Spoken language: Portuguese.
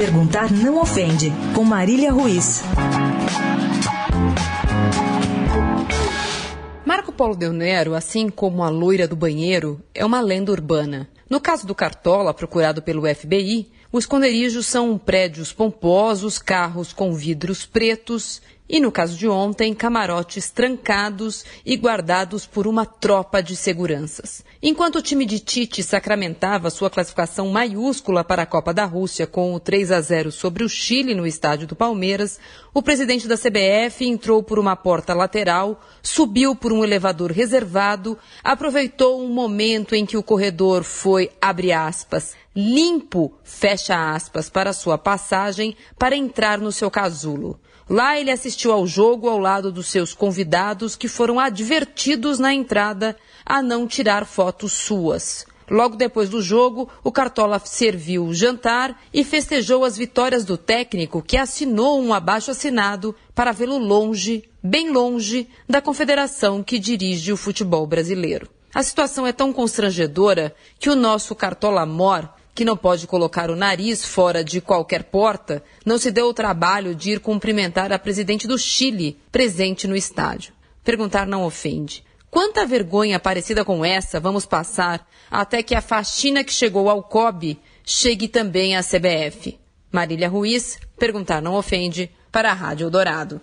Perguntar não ofende, com Marília Ruiz. Marco Polo Del Nero, assim como a loira do banheiro, é uma lenda urbana. No caso do Cartola, procurado pelo FBI, os esconderijos são prédios pomposos, carros com vidros pretos e, no caso de ontem, camarotes trancados e guardados por uma tropa de seguranças. Enquanto o time de Tite sacramentava sua classificação maiúscula para a Copa da Rússia com o 3 a 0 sobre o Chile no estádio do Palmeiras, o presidente da CBF entrou por uma porta lateral, subiu por um elevador reservado, aproveitou um momento em que o corredor foi, abre aspas, limpo, fecha aspas, para sua passagem para entrar no seu casulo. Lá ele assistiu ao jogo ao lado dos seus convidados que foram advertidos na entrada a não tirar fotos suas. Logo depois do jogo, o Cartola serviu o jantar e festejou as vitórias do técnico que assinou um abaixo assinado para vê-lo longe, bem longe, da confederação que dirige o futebol brasileiro. A situação é tão constrangedora que o nosso Cartola Mor que não pode colocar o nariz fora de qualquer porta, não se deu o trabalho de ir cumprimentar a presidente do Chile, presente no estádio. Perguntar não ofende. Quanta vergonha parecida com essa vamos passar até que a faxina que chegou ao COB chegue também à CBF? Marília Ruiz, perguntar não ofende, para a Rádio Dourado.